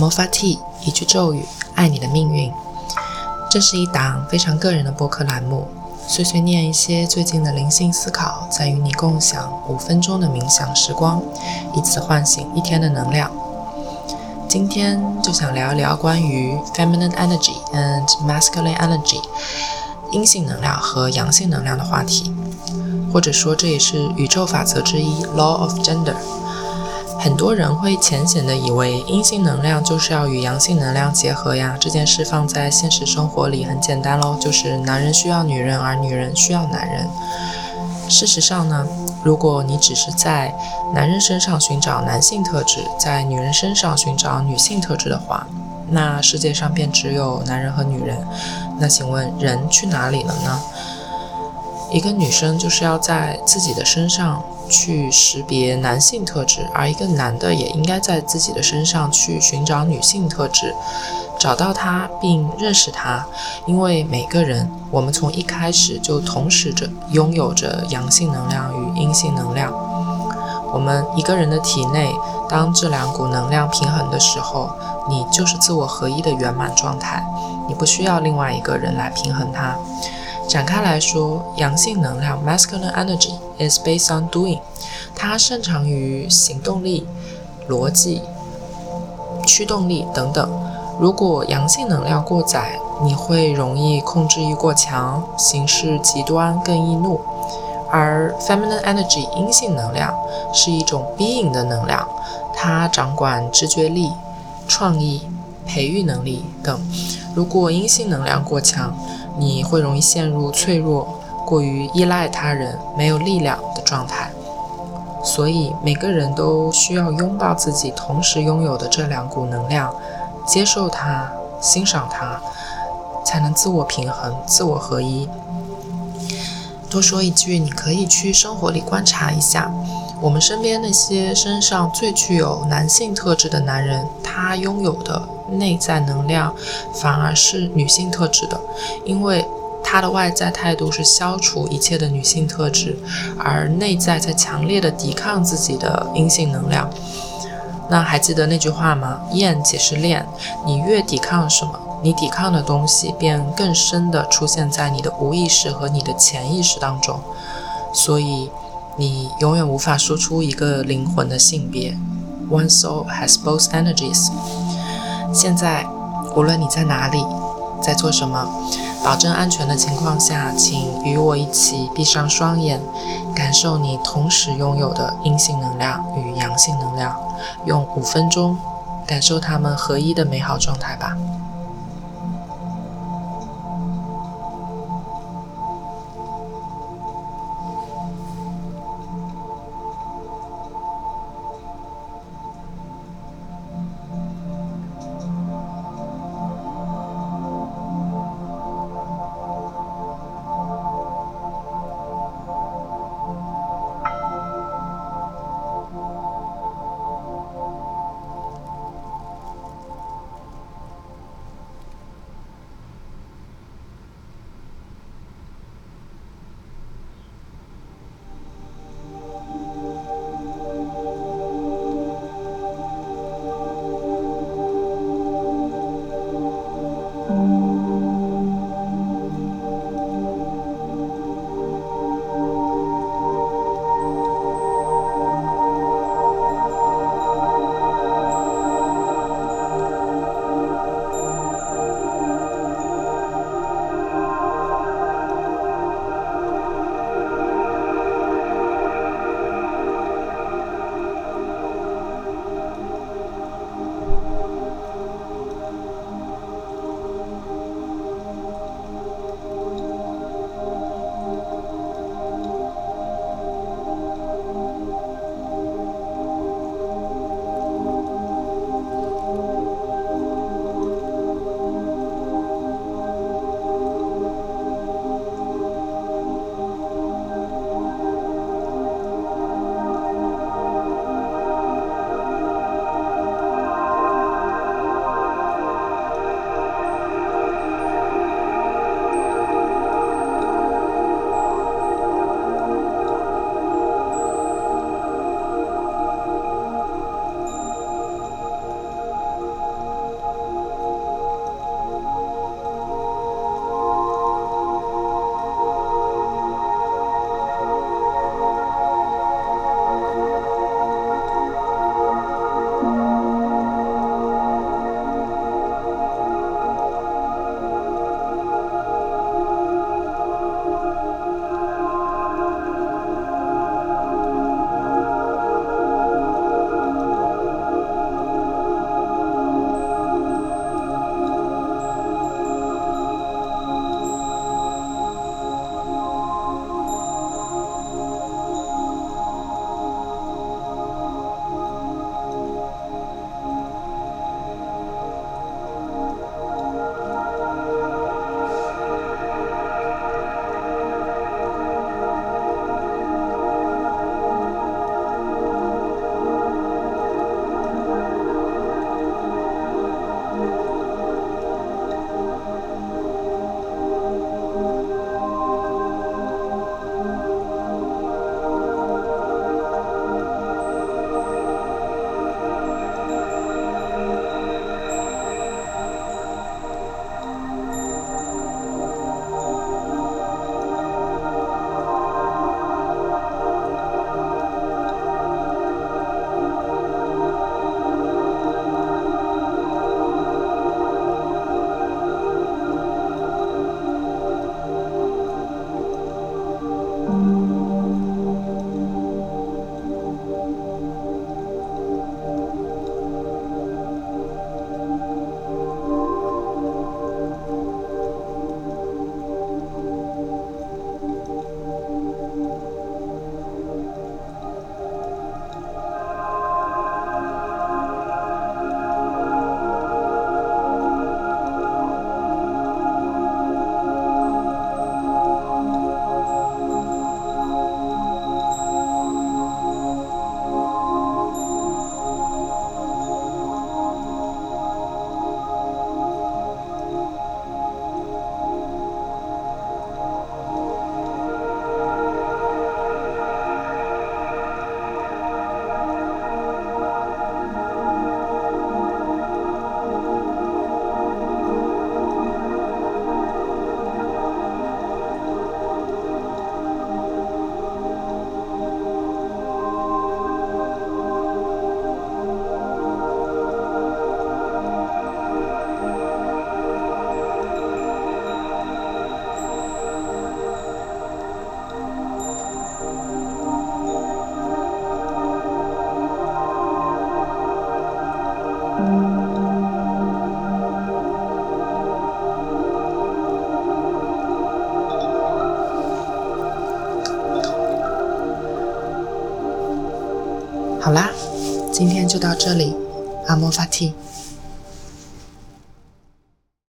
魔法 T，一句咒语，爱你的命运。这是一档非常个人的播客栏目，碎碎念一些最近的灵性思考，再与你共享五分钟的冥想时光，以此唤醒一天的能量。今天就想聊一聊关于 feminine energy and masculine energy，阴性能量和阳性能量的话题，或者说这也是宇宙法则之一 law of gender。很多人会浅显的以为阴性能量就是要与阳性能量结合呀，这件事放在现实生活里很简单喽，就是男人需要女人，而女人需要男人。事实上呢，如果你只是在男人身上寻找男性特质，在女人身上寻找女性特质的话，那世界上便只有男人和女人。那请问人去哪里了呢？一个女生就是要在自己的身上。去识别男性特质，而一个男的也应该在自己的身上去寻找女性特质，找到它并认识它。因为每个人，我们从一开始就同时着拥有着阳性能量与阴性能量。我们一个人的体内，当这两股能量平衡的时候，你就是自我合一的圆满状态，你不需要另外一个人来平衡它。展开来说，阳性能量 （masculine energy） is based on doing，它擅长于行动力、逻辑、驱动力等等。如果阳性能量过载，你会容易控制欲过强，行事极端，更易怒。而 feminine energy 阴性能量是一种 being 的能量，它掌管直觉力、创意、培育能力等。如果阴性能量过强，你会容易陷入脆弱、过于依赖他人、没有力量的状态。所以，每个人都需要拥抱自己同时拥有的这两股能量，接受它、欣赏它，才能自我平衡、自我合一。多说一句，你可以去生活里观察一下，我们身边那些身上最具有男性特质的男人，他拥有的。内在能量反而是女性特质的，因为他的外在态度是消除一切的女性特质，而内在在强烈的抵抗自己的阴性能量。那还记得那句话吗？厌即是恋，你越抵抗什么，你抵抗的东西便更深的出现在你的无意识和你的潜意识当中，所以你永远无法说出一个灵魂的性别。One soul has both energies. 现在，无论你在哪里，在做什么，保证安全的情况下，请与我一起闭上双眼，感受你同时拥有的阴性能量与阳性能量，用五分钟感受它们合一的美好状态吧。好啦，今天就到这里，阿莫法蒂。